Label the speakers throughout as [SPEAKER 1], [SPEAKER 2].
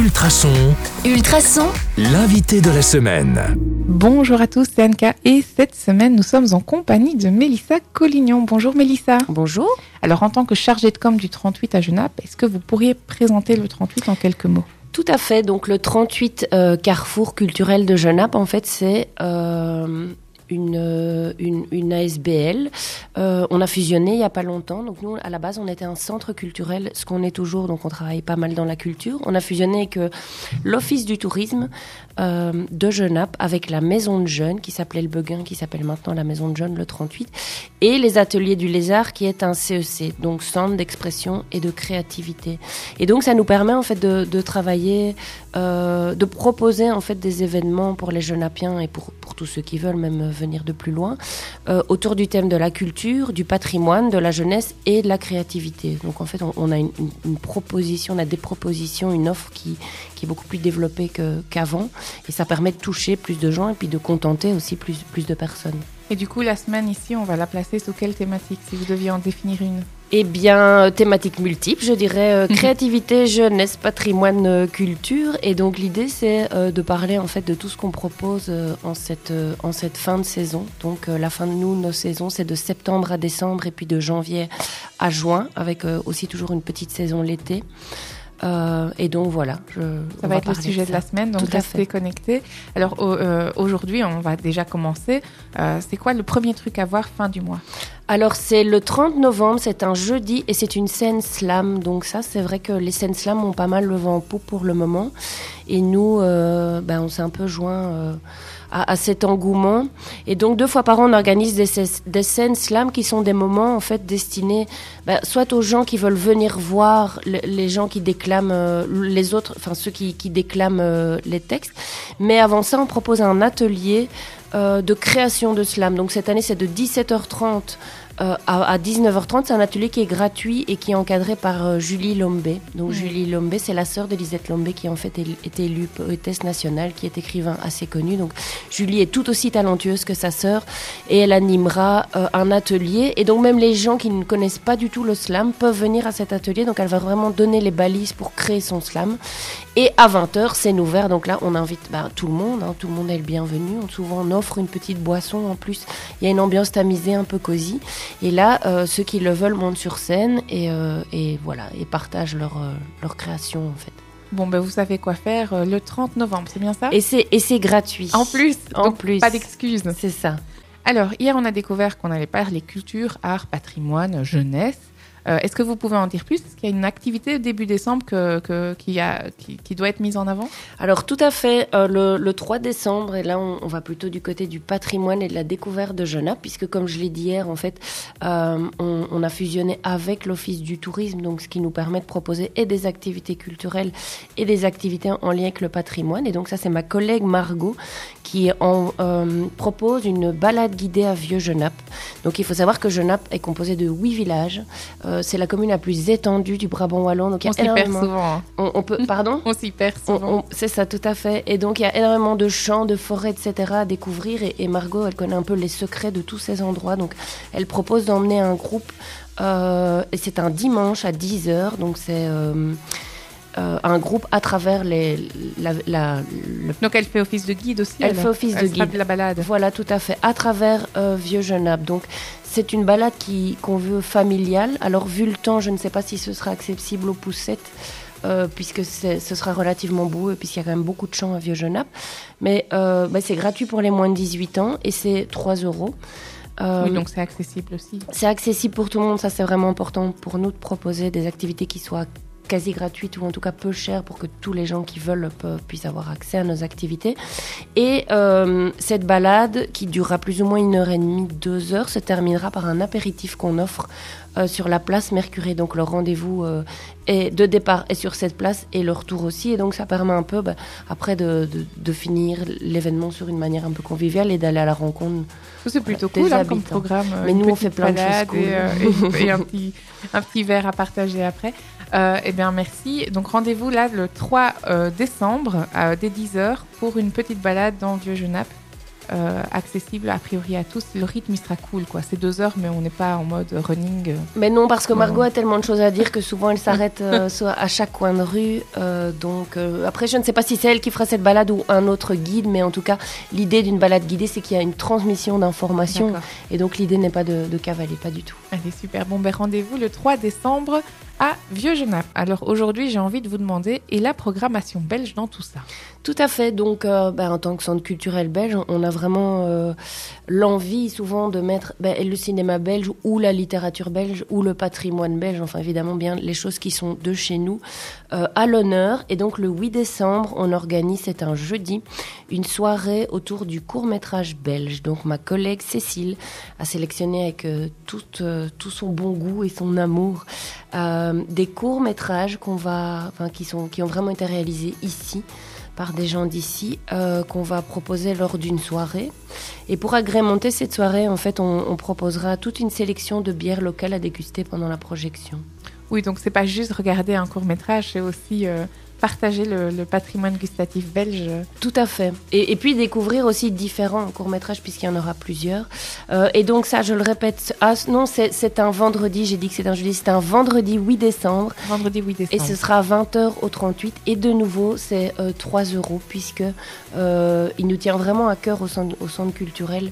[SPEAKER 1] Ultrason,
[SPEAKER 2] Ultrason,
[SPEAKER 1] l'invité de la semaine.
[SPEAKER 3] Bonjour à tous, c'est Anka et cette semaine nous sommes en compagnie de Mélissa Collignon. Bonjour Mélissa.
[SPEAKER 4] Bonjour.
[SPEAKER 3] Alors en tant que chargée de com du 38 à Genappe, est-ce que vous pourriez présenter le 38 en quelques mots?
[SPEAKER 4] Tout à fait. Donc le 38 euh, Carrefour culturel de Genappe, en fait, c'est euh, une, euh, une, une ASBL. Euh, on a fusionné il n'y a pas longtemps. Donc nous, à la base, on était un centre culturel, ce qu'on est toujours. Donc on travaille pas mal dans la culture. On a fusionné avec euh, l'Office du tourisme de Genappe avec la Maison de Jeunes qui s'appelait le Beguin, qui s'appelle maintenant la Maison de Jeunes le 38, et les Ateliers du Lézard qui est un CEC, donc Centre d'expression et de créativité. Et donc ça nous permet en fait de, travailler, de proposer en fait des événements pour les Genappiens et pour tous ceux qui veulent même venir de plus loin, euh, autour du thème de la culture, du patrimoine, de la jeunesse et de la créativité. Donc en fait on, a une, proposition, on a des propositions, une offre qui, qui est beaucoup plus développée qu'avant. Et ça permet de toucher plus de gens et puis de contenter aussi plus, plus de personnes.
[SPEAKER 3] Et du coup, la semaine ici, on va la placer sous quelle thématique si vous deviez en définir une?
[SPEAKER 4] Eh bien, euh, thématique multiple, je dirais euh, créativité, jeunesse, patrimoine, euh, culture. Et donc l'idée, c'est euh, de parler en fait de tout ce qu'on propose euh, en, cette, euh, en cette fin de saison. Donc euh, la fin de nous, nos saisons, c'est de septembre à décembre et puis de janvier à juin, avec euh, aussi toujours une petite saison l'été. Euh, et donc voilà, je,
[SPEAKER 3] Ça va être le sujet de, la semaine, donc
[SPEAKER 4] Tout
[SPEAKER 3] restez connectés. Alors au- euh, aujourd'hui, on va déjà commencer. Euh, c'est quoi le premier truc à voir fin du mois?
[SPEAKER 4] Alors c'est le 30 novembre, c'est un jeudi et c'est une scène slam. Donc ça, c'est vrai que les scènes slam ont pas mal le vent en poupe pour le moment. Et nous, ben, on s'est un peu joint à, à cet engouement. Et donc deux fois par an, on organise des, des scènes slam qui sont des moments en fait destinés ben, soit aux gens qui veulent venir voir le- les gens qui déclament euh, les autres, enfin ceux qui, qui déclament euh, les textes. Mais avant ça, on propose un atelier euh, de création de slam. Donc cette année, c'est de 17h30 euh, à, à 19h30. C'est un atelier qui est gratuit et qui est encadré par euh, Julie Lombé. Donc. Julie Lombé, c'est la sœur d'Elisette Lombé qui en fait est- élue poétesse nationale, qui est écrivain assez connu. Donc Julie est tout aussi talentueuse que sa sœur et elle animera euh, un atelier. Et donc même les gens qui ne connaissent pas du tout le slam peuvent venir à cet atelier. Donc elle va vraiment donner les balises pour créer son slam. Et à 20h, c'est ouvert. Donc là, on invite bah, tout le monde. hein. tout le monde est le bienvenu. On, souvent, on offre une petite boisson en plus. Il y a une ambiance tamisée, un peu cosy. Et là, euh, ceux qui le veulent montent sur scène et, euh, et voilà, et partagent leur, euh, leur création en fait.
[SPEAKER 3] Bon, ben vous savez quoi faire le 30 novembre, c'est bien ça?
[SPEAKER 4] Et c'est et c'est gratuit.
[SPEAKER 3] En plus,
[SPEAKER 4] En
[SPEAKER 3] donc
[SPEAKER 4] plus.
[SPEAKER 3] pas d'excuses.
[SPEAKER 4] C'est ça.
[SPEAKER 3] Alors, hier, on a découvert qu'on allait parler culture, art, patrimoine, jeunesse. Euh, Est-ce que vous pouvez en dire plus? Est-ce qu'il y a une activité début décembre que, qui, a, qui, doit être mise en avant?
[SPEAKER 4] Alors tout à fait, euh, le, le 3 décembre, et là on, va plutôt du côté du patrimoine et de la découverte de Genappe, puisque comme je l'ai dit hier, en fait, euh, on, a fusionné avec l'Office du tourisme, donc ce qui nous permet de proposer et des activités culturelles et des activités en lien avec le patrimoine. Et donc ça c'est ma collègue Margot qui propose une balade guidée à Vieux-Genappe. Donc il faut savoir que Genappe est composé de huit villages. Euh, c'est la commune la plus étendue du Brabant wallon. Donc il y
[SPEAKER 3] On s'y perd souvent. hein.
[SPEAKER 4] On, on peut, pardon
[SPEAKER 3] On s'y perd souvent.
[SPEAKER 4] c'est ça, tout à fait. Et donc, il y a énormément de champs, de forêts, etc. à découvrir. Et, et Margot, elle connaît un peu les secrets de tous ces endroits. Donc, elle propose d'emmener un groupe. euh, et c'est un dimanche à 10h. Donc, c'est euh, euh, un groupe à travers les, la, la- le
[SPEAKER 3] Donc, elle fait office de guide aussi
[SPEAKER 4] Elle fait office de
[SPEAKER 3] Elle
[SPEAKER 4] guide.
[SPEAKER 3] de la balade.
[SPEAKER 4] voilà, tout à fait. À travers euh, Vieux Genappe. Donc, c'est une balade qui- qu'on veut familiale. Alors, vu le temps, je ne sais pas si ce sera accessible aux poussettes, euh, puisque ce sera relativement beau, puisqu'il y a quand même beaucoup de champs à Vieux Genappe. Mais bah, c'est gratuit pour les moins de 18 ans et c'est 3 euros.
[SPEAKER 3] Oui, donc c'est accessible aussi.
[SPEAKER 4] c'est accessible pour tout le monde, ça c'est vraiment important pour nous de proposer des activités qui soient quasi gratuites ou en tout cas peu chères pour que tous les gens qui veulent peuvent- puissent avoir accès à nos activités. Et euh, cette balade qui durera plus ou moins une heure et demie, deux heures, se terminera par un apéritif qu'on offre euh, sur la place Mercuré. Donc le rendez-vous euh, est de départ est sur cette place et le retour aussi. Et donc ça permet un peu bah, après de, de- de finir l'événement sur une manière un peu conviviale et d'aller à la rencontre
[SPEAKER 3] C'est plutôt cool hein, comme programme.
[SPEAKER 4] Mais nous, on fait plein de choses cool.
[SPEAKER 3] Et, et- et un, petit, un petit verre à partager après. Euh, eh bien, merci. Donc, rendez-vous là le 3 euh, décembre à, dès 10h pour une petite balade dans Vieux-Genappe. euh, accessible a priori à tous. Le rythme il sera cool, quoi. C'est deux heures, mais on n'est pas en mode running.
[SPEAKER 4] Mais non, parce que Margot a tellement de choses à dire que souvent elle s'arrête euh, à chaque coin de rue. donc après, je ne sais pas si c'est elle qui fera cette balade ou un autre guide, mais en tout cas, l'idée d'une balade guidée, c'est qu'il y a une transmission d'informations. Et donc l'idée n'est pas de, de cavaler, pas du tout.
[SPEAKER 3] Allez, super. Bon, ben rendez-vous le 3 décembre à Vieux-Genappe. Alors aujourd'hui, j'ai envie de vous demander, et la programmation belge dans tout ça?
[SPEAKER 4] Tout à fait. Donc, euh, ben, en tant que centre culturel belge, on a vraiment euh, l'envie souvent de mettre ben, le cinéma belge ou la littérature belge ou le patrimoine belge, enfin évidemment bien les choses qui sont de chez nous, euh, à l'honneur. Et donc le 8 décembre, on organise, c'est un jeudi, une soirée autour du court métrage belge. Donc ma collègue Cécile a sélectionné avec tout son bon goût et son amour euh, des courts métrages qu'on va, enfin, qui sont, qui ont vraiment été réalisés ici par des gens d'ici euh, qu'on va proposer lors d'une soirée. Et pour agrémenter cette soirée, en fait, on, proposera toute une sélection de bières locales à déguster pendant la projection.
[SPEAKER 3] Oui, donc c'est pas juste regarder un court métrage, c'est aussi euh, partager le, le patrimoine gustatif belge.
[SPEAKER 4] Tout à fait. Et, et puis découvrir aussi différents courts-métrages, puisqu'il y en aura plusieurs. Euh, et donc ça, je le répète, ah non, c'est un vendredi, j'ai dit que c'est un jeudi, c'est un vendredi 8 décembre.
[SPEAKER 3] Vendredi 8
[SPEAKER 4] Et
[SPEAKER 3] décembre.
[SPEAKER 4] ce sera à 20h au 38. Et de nouveau, c'est euh, 3 euros, puisque euh, il nous tient vraiment à cœur au centre, au centre culturel.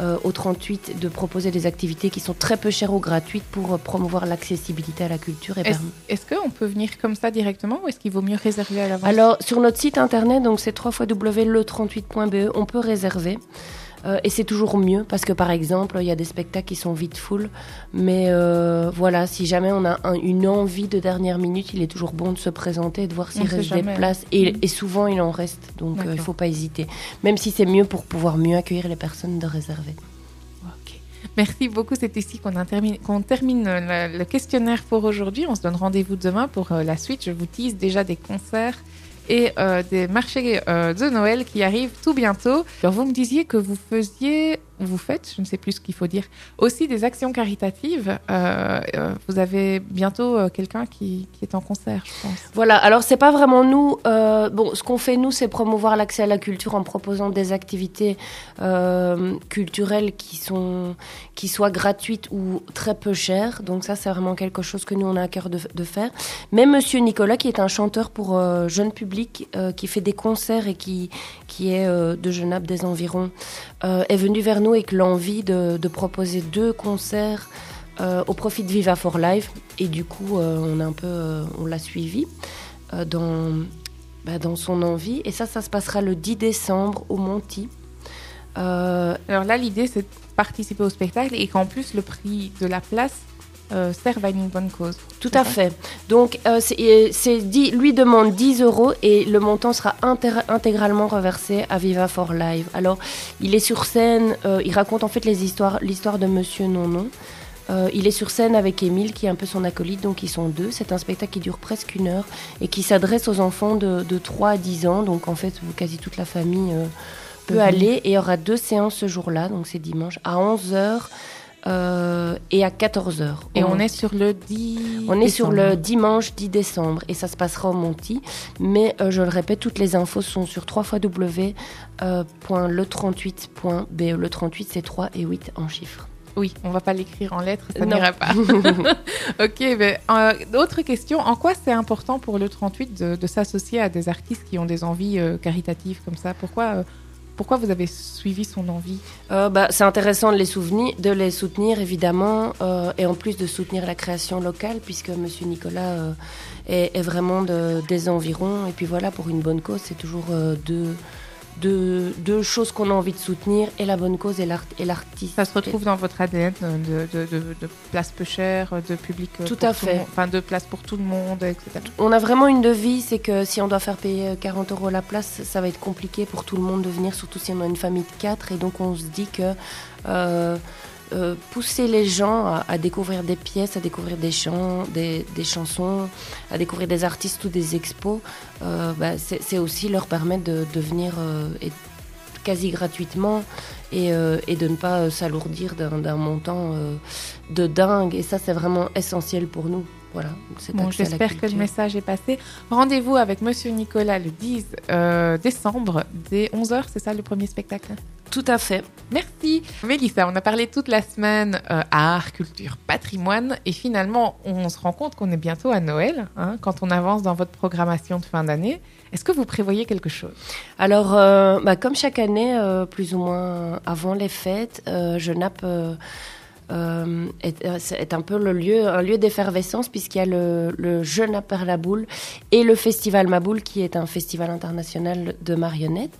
[SPEAKER 4] Euh, au 38 de proposer des activités qui sont très peu chères ou gratuites pour euh, promouvoir l'accessibilité à la culture
[SPEAKER 3] Est-ce est-ce qu'on peut venir comme ça directement ou est-ce qu'il vaut mieux réserver à l'avance?
[SPEAKER 4] Alors, sur notre site internet, donc c'est www.le38.be, on peut réserver. Euh, et c'est toujours mieux parce que, par exemple, il y a des spectacles qui sont vite full. Mais euh, voilà, si jamais on a un- une envie de dernière minute, il est toujours bon de se présenter et de voir s'il reste des places. Et,
[SPEAKER 3] Mhm.
[SPEAKER 4] et souvent, il en reste. Donc, euh, il ne faut pas hésiter. Même si c'est mieux pour pouvoir mieux accueillir les personnes de réserver.
[SPEAKER 3] Ok. Merci beaucoup. C'est ici qu'on intermine- qu'on termine le, le questionnaire pour aujourd'hui. On se donne rendez-vous demain pour la suite. Je vous tease déjà des concerts et euh, des marchés euh, de Noël qui arrivent tout bientôt. Alors vous me disiez que vous faisiez, vous faites, je ne sais plus ce qu'il faut dire, aussi des actions caritatives. Euh, euh, vous avez bientôt euh, quelqu'un qui, qui est en concert, je pense.
[SPEAKER 4] Voilà, alors c'est pas vraiment nous. bon, ce qu'on fait nous, c'est promouvoir l'accès à la culture en proposant des activités culturelles qui sont qui soient gratuites ou très peu chères. Donc ça, c'est vraiment quelque chose que nous on a à cœur de, faire. Mais Monsieur Nicolas, qui est un chanteur pour jeune public, qui fait des concerts et qui qui est de Genappe des environs, est venu vers nous avec l'envie de, proposer deux concerts. euh, au profit de Viva for Life et du coup euh, on a un peu euh, on l'a suivi dans, bah, dans son envie. Et ça, ça se passera le 10 décembre au Monty.
[SPEAKER 3] Alors là, l'idée, c'est de participer au spectacle et qu'en plus, le prix de la place euh, serve à une bonne cause.
[SPEAKER 4] tout à fait. Donc, euh, c'est, dit, lui demande 10 euros et le montant sera intégralement reversé à Viva for Live. Alors, il est sur scène, euh, il raconte en fait les histoires, l'histoire de Monsieur Non-Non. Euh, il est sur scène avec Émile, qui est un peu son acolyte, donc ils sont deux. C'est un spectacle qui dure presque une heure et qui s'adresse aux enfants de, de 3 à 10 ans. Donc en fait, quasi toute la famille euh, peut
[SPEAKER 3] Mhm.
[SPEAKER 4] aller. Et il y aura deux séances ce jour-là, donc c'est dimanche, à 11h et à 14h.
[SPEAKER 3] Et on est sur le 10.
[SPEAKER 4] On est sur le dimanche 10 décembre et ça se passera au Monty. Mais euh, je le répète, toutes les infos sont sur www.le38.be. Le 38, c'est 3 et 8 en chiffres.
[SPEAKER 3] Oui, on va pas l'écrire en lettres, ça n'ira pas. ok, mais euh, autre question. En quoi c'est important pour le 38 de, de s'associer à des artistes qui ont des envies euh, caritatives comme ça? Pourquoi, euh, pourquoi vous avez suivi son envie
[SPEAKER 4] Euh, bah, c'est intéressant de les, souvenir, de les soutenir, évidemment, euh, et en plus de soutenir la création locale, puisque Monsieur Nicolas euh, est, vraiment de- des environs. Et puis voilà, pour une bonne cause, c'est toujours deux, deux choses qu'on a envie de soutenir, et la bonne cause et l'art- et l'artiste.
[SPEAKER 3] Ça se retrouve dans votre ADN euh, de, de, de, de places peu chères, de public. euh,
[SPEAKER 4] Tout à fait.
[SPEAKER 3] monde, Enfin, de places pour tout le monde, etc.
[SPEAKER 4] On a vraiment une devise, c'est que si on doit faire payer euh, 40 euros la place, ça va être compliqué pour tout le monde de venir, surtout si on a une famille de 4. Et donc on se dit que euh, euh, pousser les gens à, découvrir des pièces, à découvrir des chants, des, chansons, à découvrir des artistes ou des expos, euh, bah, c'est aussi leur permettre de, venir euh, quasi gratuitement et, et de ne pas s'alourdir d'un montant de dingue. Et ça, c'est vraiment essentiel pour nous. Voilà.
[SPEAKER 3] Bon, j'espère que le message est passé. Rendez-vous avec Monsieur Nicolas le 10 euh, décembre dès 11h, c'est ça le premier spectacle?
[SPEAKER 4] Tout à fait.
[SPEAKER 3] Merci. Mélissa, on a parlé toute la semaine euh, art, culture, patrimoine et finalement on se rend compte qu'on est bientôt à Noël hein, quand on avance dans votre programmation de fin d'année. Est-ce que vous prévoyez quelque chose?
[SPEAKER 4] Alors, euh, bah, comme chaque année, euh, plus ou moins avant les fêtes, euh, Genappe euh, euh, est, un peu le lieu, un lieu d'effervescence puisqu'il y a le, le Genappe par la boule et le Festival Maboule qui est un festival international de marionnettes.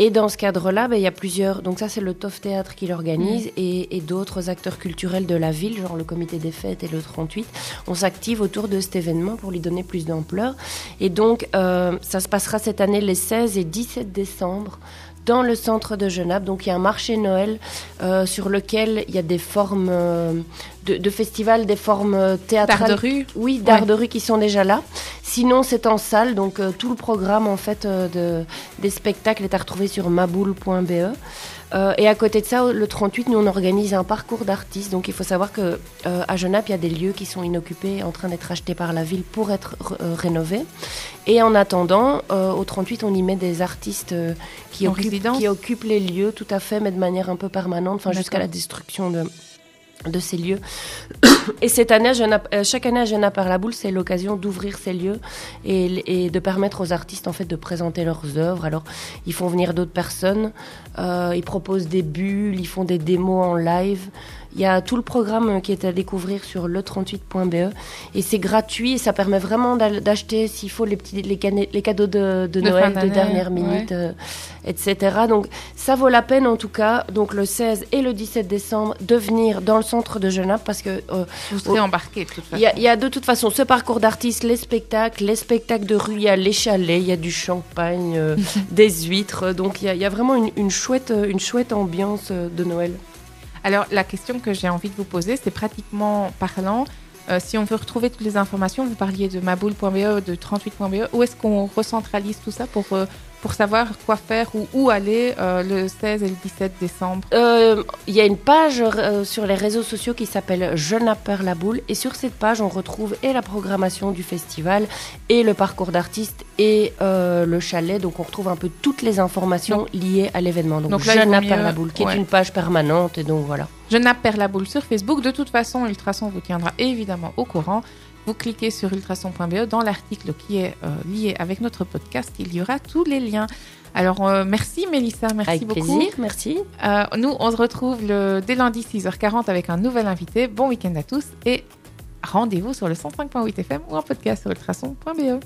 [SPEAKER 4] Et dans ce cadre-là, bah, il y a plusieurs. Donc ça, c'est le TOF Théâtre qui l'organise et, et d'autres acteurs culturels de la ville, genre le Comité des Fêtes et le 38. On s'active autour de cet événement pour lui donner plus d'ampleur. Et donc, euh, ça se passera cette année les 16 et 17 décembre dans le centre de Genappe. Donc, il y a un marché Noël euh, sur lequel il y a des formes euh, de, de festivals, des formes euh,
[SPEAKER 3] D'art
[SPEAKER 4] théâtrales.
[SPEAKER 3] de rue
[SPEAKER 4] Oui, d'art
[SPEAKER 3] Ouais.
[SPEAKER 4] de rue qui sont déjà là. Sinon, c'est en salle, donc euh, tout le programme en fait euh, de, des spectacles est à retrouver sur maboule.be. Euh, et à côté de ça, le 38, nous on organise un parcours d'artistes. Donc il faut savoir que à Genappe, il y a des lieux qui sont inoccupés, en train d'être achetés par la ville pour être rénovés. Et en attendant, au 38, on y met des artistes qui,
[SPEAKER 3] En
[SPEAKER 4] occupent, qui occupent les lieux, tout à fait, mais de manière un peu permanente, enfin jusqu'à la destruction de de ces lieux. Et cette année, euh, chaque année à Genappe par la boule, c'est l'occasion d'ouvrir ces lieux et, et de permettre aux artistes en fait de présenter leurs œuvres. Alors, ils font venir d'autres personnes, euh, ils proposent des bulles, ils font des démos en live. Il y a tout le programme euh, qui est à découvrir sur le38.be E. et c'est gratuit et ça permet vraiment d'acheter s'il faut les petits les, cadeaux de, de
[SPEAKER 3] De fin
[SPEAKER 4] Noël de dernière minute, euh, etc. Donc ça vaut la peine en tout cas. Donc le 16 et le 17 décembre de venir dans le centre de Genappe parce que euh,
[SPEAKER 3] Vous serez embarqués de toute façon.
[SPEAKER 4] il y, a, il y a de toute façon ce parcours d'artistes, les spectacles, les spectacles de rue, il y a les chalets, il y a du champagne, euh, des huîtres. Donc il y a, il y a vraiment une, une chouette, une chouette ambiance de Noël.
[SPEAKER 3] Alors, la question que j'ai envie de vous poser, c'est pratiquement parlant. euh, si on veut retrouver toutes les informations, vous parliez de maboule.be, de 38.be, où est-ce qu'on recentralise tout ça pour, euh, pour savoir quoi faire ou où aller euh, le 16 et le 17 décembre
[SPEAKER 4] Euh, Il y a une page euh, sur les réseaux sociaux qui s'appelle Je n'appelle la boule et sur cette page on retrouve et la programmation du festival et le parcours d'artistes et le chalet donc on retrouve un peu toutes les informations liées à l'événement donc,
[SPEAKER 3] Donc là,
[SPEAKER 4] Je la boule qui
[SPEAKER 3] ouais.
[SPEAKER 4] est une page permanente et donc voilà
[SPEAKER 3] Je la boule sur Facebook. De toute façon, Ultrason vous tiendra évidemment au courant. Vous cliquez sur ultrason.be dans l'article qui est euh, lié avec notre podcast. Il y aura tous les liens. Alors, euh, merci Mélissa, merci
[SPEAKER 4] avec
[SPEAKER 3] beaucoup.
[SPEAKER 4] plaisir merci
[SPEAKER 3] Euh, nous, on se retrouve le, dès lundi 6h40 avec un nouvel invité. Bon week-end à tous et rendez-vous sur le 105.8 FM ou en podcast sur ultrason.be.